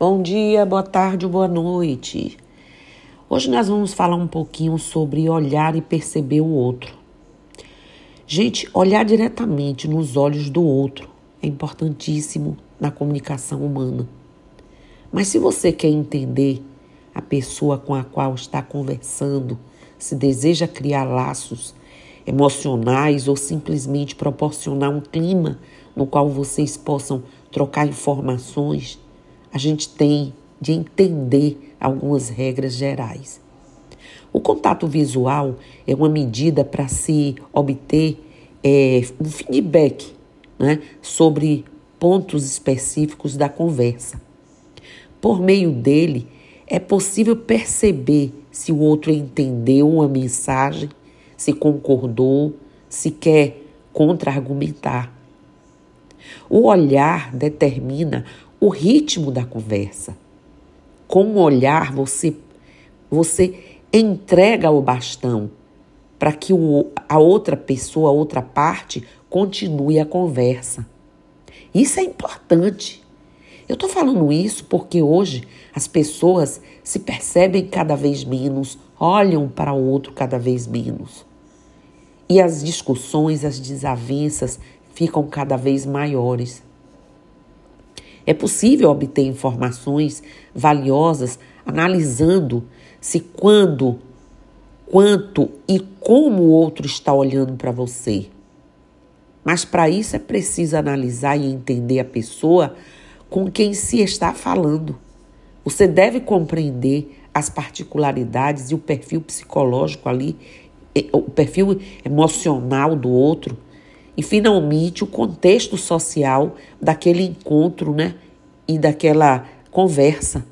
Bom dia, boa tarde, boa noite. Hoje nós vamos falar um pouquinho sobre olhar e perceber o outro. Gente, olhar diretamente nos olhos do outro é importantíssimo na comunicação humana. Mas se você quer entender a pessoa com a qual está conversando, se deseja criar laços emocionais ou simplesmente proporcionar um clima no qual vocês possam trocar informações, a gente tem de entender algumas regras gerais. O contato visual é uma medida para se obter é, um feedback né, sobre pontos específicos da conversa. Por meio dele, é possível perceber se o outro entendeu uma mensagem, se concordou, se quer contra-argumentar. O olhar determina o ritmo da conversa. Com o olhar, você, você entrega o bastão para que o, a outra pessoa, a outra parte, continue a conversa. Isso é importante. Eu estou falando isso porque hoje as pessoas se percebem cada vez menos, olham para o outro cada vez menos. E as discussões, as desavenças ficam cada vez maiores. É possível obter informações valiosas analisando se quando, quanto e como o outro está olhando para você. Mas para isso é preciso analisar e entender a pessoa com quem se está falando. Você deve compreender as particularidades e o perfil psicológico ali, o perfil emocional do outro e finalmente o contexto social daquele encontro, né? E daquela conversa.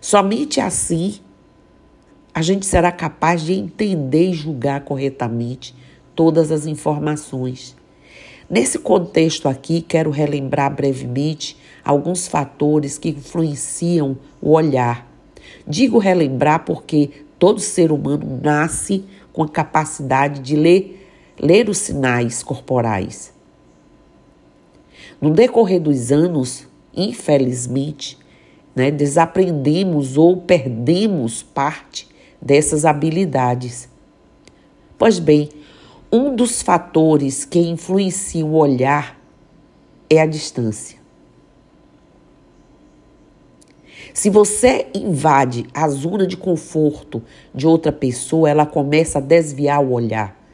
Somente assim a gente será capaz de entender e julgar corretamente todas as informações. Nesse contexto aqui, quero relembrar brevemente alguns fatores que influenciam o olhar. Digo relembrar porque todo ser humano nasce com a capacidade de ler ler os sinais corporais. No decorrer dos anos, infelizmente, né, desaprendemos ou perdemos parte dessas habilidades. Pois bem, um dos fatores que influencia o olhar é a distância. Se você invade a zona de conforto de outra pessoa, ela começa a desviar o olhar.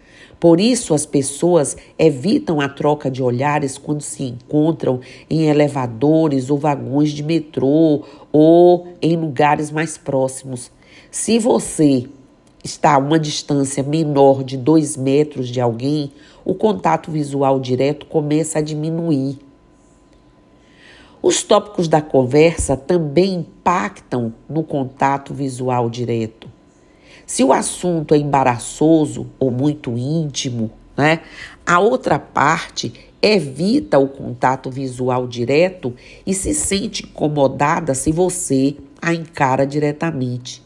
Por isso, as pessoas evitam a troca de olhares quando se encontram em elevadores ou vagões de metrô ou em lugares mais próximos. Se você está a uma distância menor de dois metros de alguém, o contato visual direto começa a diminuir. Os tópicos da conversa também impactam no contato visual direto. Se o assunto é embaraçoso ou muito íntimo, né, a outra parte evita o contato visual direto e se sente incomodada se você a encara diretamente.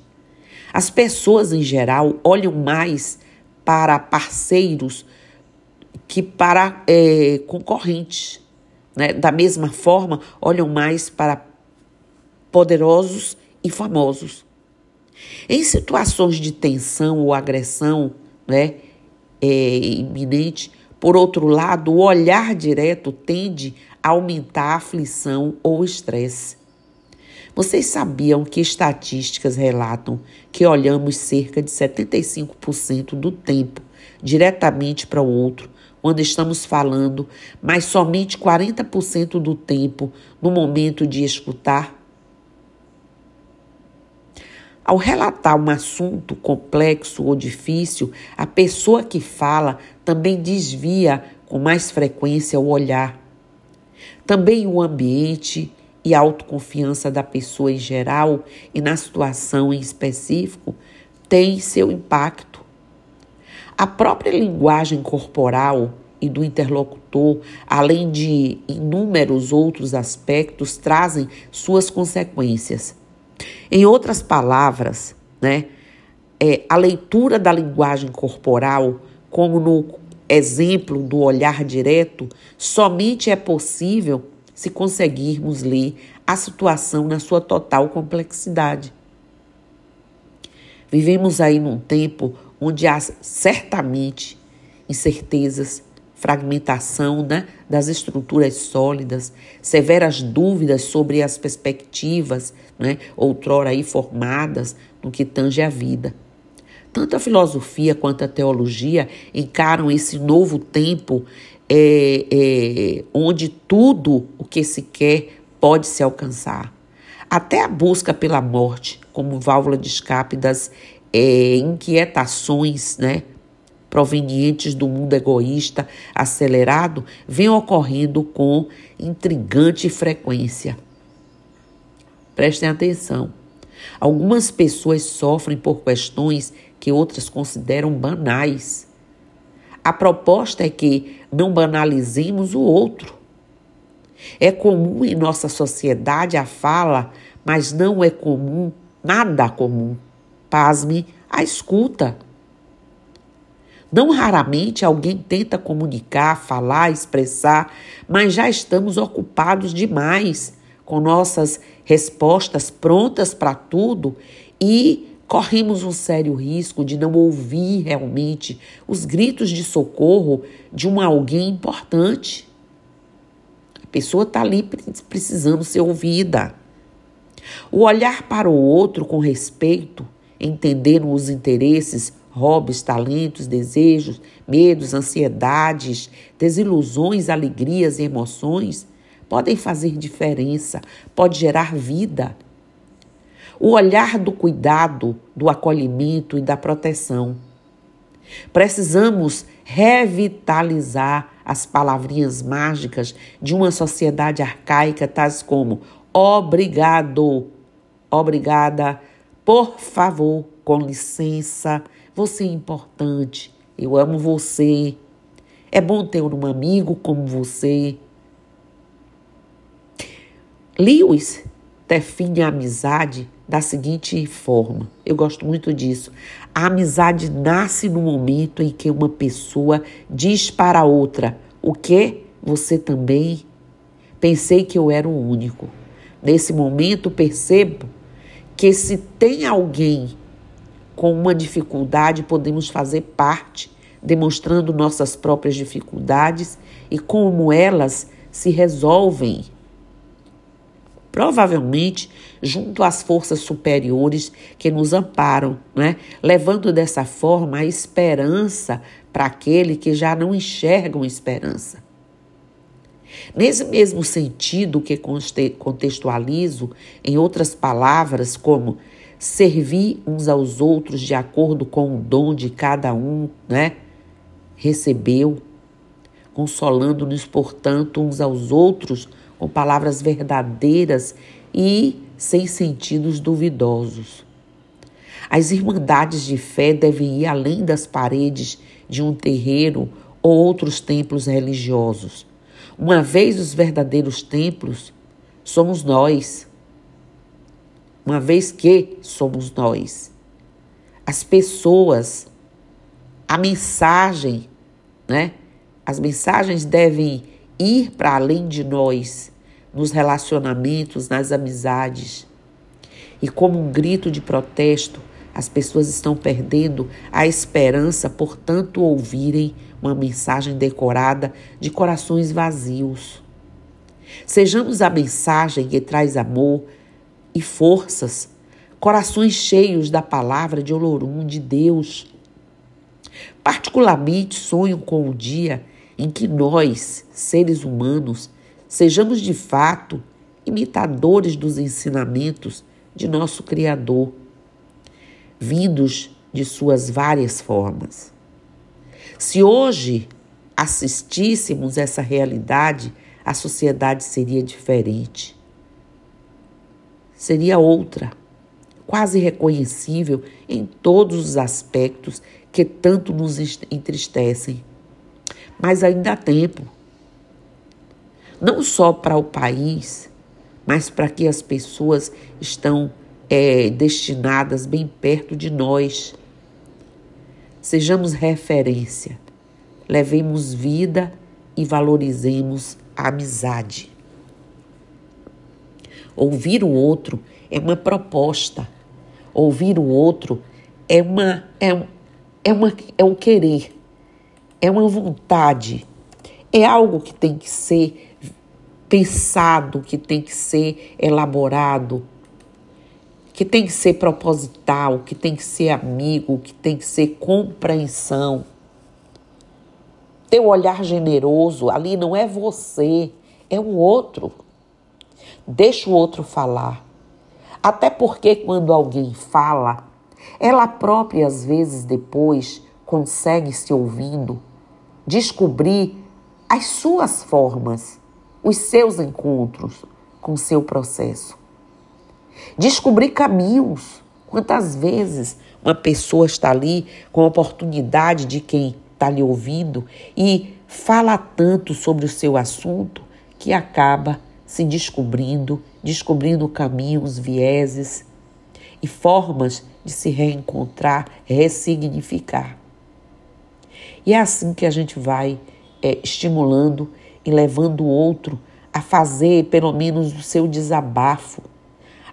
As pessoas em geral olham mais para parceiros que para é, concorrentes. Né? Da mesma forma, olham mais para poderosos e famosos. Em situações de tensão ou agressão né, é, iminente, por outro lado, o olhar direto tende a aumentar a aflição ou estresse. Vocês sabiam que estatísticas relatam que olhamos cerca de 75% do tempo diretamente para o outro quando estamos falando, mas somente 40% do tempo no momento de escutar? Ao relatar um assunto complexo ou difícil, a pessoa que fala também desvia com mais frequência o olhar. Também o ambiente e a autoconfiança da pessoa em geral e na situação em específico tem seu impacto. A própria linguagem corporal e do interlocutor, além de inúmeros outros aspectos, trazem suas consequências. Em outras palavras, né, é, a leitura da linguagem corporal, como no exemplo do olhar direto, somente é possível se conseguirmos ler a situação na sua total complexidade. Vivemos aí num tempo onde há certamente incertezas, fragmentação né, das estruturas sólidas, severas dúvidas sobre as perspectivas né, outrora aí formadas no que tange a vida. Tanto a filosofia quanto a teologia encaram esse novo tempo é, é, onde tudo o que se quer pode se alcançar. Até a busca pela morte como válvula de escape das é, inquietações né, provenientes do mundo egoísta acelerado vem ocorrendo com intrigante frequência. Prestem atenção. Algumas pessoas sofrem por questões que outras consideram banais. A proposta é que não banalizemos o outro. É comum em nossa sociedade a fala, mas não é comum, nada comum. Pasme, a escuta. Não raramente alguém tenta comunicar, falar, expressar, mas já estamos ocupados demais com nossas respostas prontas para tudo e corremos um sério risco de não ouvir realmente os gritos de socorro de um alguém importante. A pessoa está ali precisando ser ouvida. O olhar para o outro com respeito, entendendo os interesses, hobbies, talentos, desejos, medos, ansiedades, desilusões, alegrias e emoções podem fazer diferença, pode gerar vida o olhar do cuidado, do acolhimento e da proteção. Precisamos revitalizar as palavrinhas mágicas de uma sociedade arcaica, tais como obrigado, obrigada, por favor, com licença, você é importante, eu amo você. É bom ter um amigo como você. Lewis define a amizade da seguinte forma. Eu gosto muito disso. A amizade nasce no momento em que uma pessoa diz para outra: O que? Você também? Pensei que eu era o único. Nesse momento percebo que se tem alguém com uma dificuldade, podemos fazer parte, demonstrando nossas próprias dificuldades e como elas se resolvem provavelmente junto às forças superiores que nos amparam, né? levando dessa forma a esperança para aquele que já não enxergam esperança. Nesse mesmo sentido que contextualizo, em outras palavras, como servir uns aos outros de acordo com o dom de cada um, né? Recebeu, consolando-nos, portanto, uns aos outros com palavras verdadeiras e sem sentidos duvidosos. As irmandades de fé devem ir além das paredes de um terreiro ou outros templos religiosos. Uma vez os verdadeiros templos somos nós. Uma vez que somos nós. As pessoas, a mensagem, né? As mensagens devem ir para além de nós, nos relacionamentos, nas amizades. E como um grito de protesto, as pessoas estão perdendo a esperança por tanto ouvirem uma mensagem decorada de corações vazios. Sejamos a mensagem que traz amor e forças, corações cheios da palavra de Olorum de Deus. Particularmente sonho com o dia em que nós, seres humanos, sejamos de fato imitadores dos ensinamentos de nosso Criador, vindos de suas várias formas. Se hoje assistíssemos essa realidade, a sociedade seria diferente. Seria outra, quase reconhecível em todos os aspectos que tanto nos entristecem mas ainda há tempo. Não só para o país, mas para que as pessoas estão é, destinadas bem perto de nós. Sejamos referência, levemos vida e valorizemos a amizade. Ouvir o outro é uma proposta. Ouvir o outro é uma é, é uma é um querer. É uma vontade. É algo que tem que ser pensado, que tem que ser elaborado, que tem que ser proposital, que tem que ser amigo, que tem que ser compreensão. Teu olhar generoso ali não é você, é o outro. Deixa o outro falar. Até porque quando alguém fala, ela própria às vezes depois consegue se ouvindo descobrir as suas formas, os seus encontros com seu processo. Descobrir caminhos. Quantas vezes uma pessoa está ali com a oportunidade de quem está lhe ouvindo e fala tanto sobre o seu assunto que acaba se descobrindo, descobrindo caminhos, vieses e formas de se reencontrar, ressignificar. E é assim que a gente vai é, estimulando e levando o outro a fazer pelo menos o seu desabafo,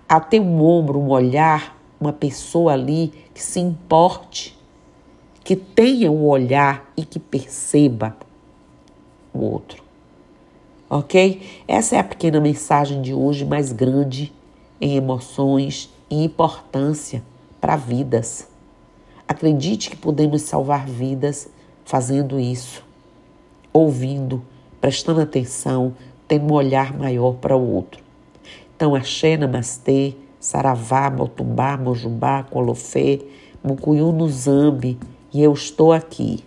a ter um ombro, um olhar, uma pessoa ali que se importe, que tenha um olhar e que perceba o outro. Ok? Essa é a pequena mensagem de hoje, mais grande em emoções e importância para vidas. Acredite que podemos salvar vidas fazendo isso, ouvindo, prestando atenção, tendo um olhar maior para o outro. Então, axé, namastê, saravá, motumbá, mojubá, colofé, mucuyu no zambi, e eu estou aqui.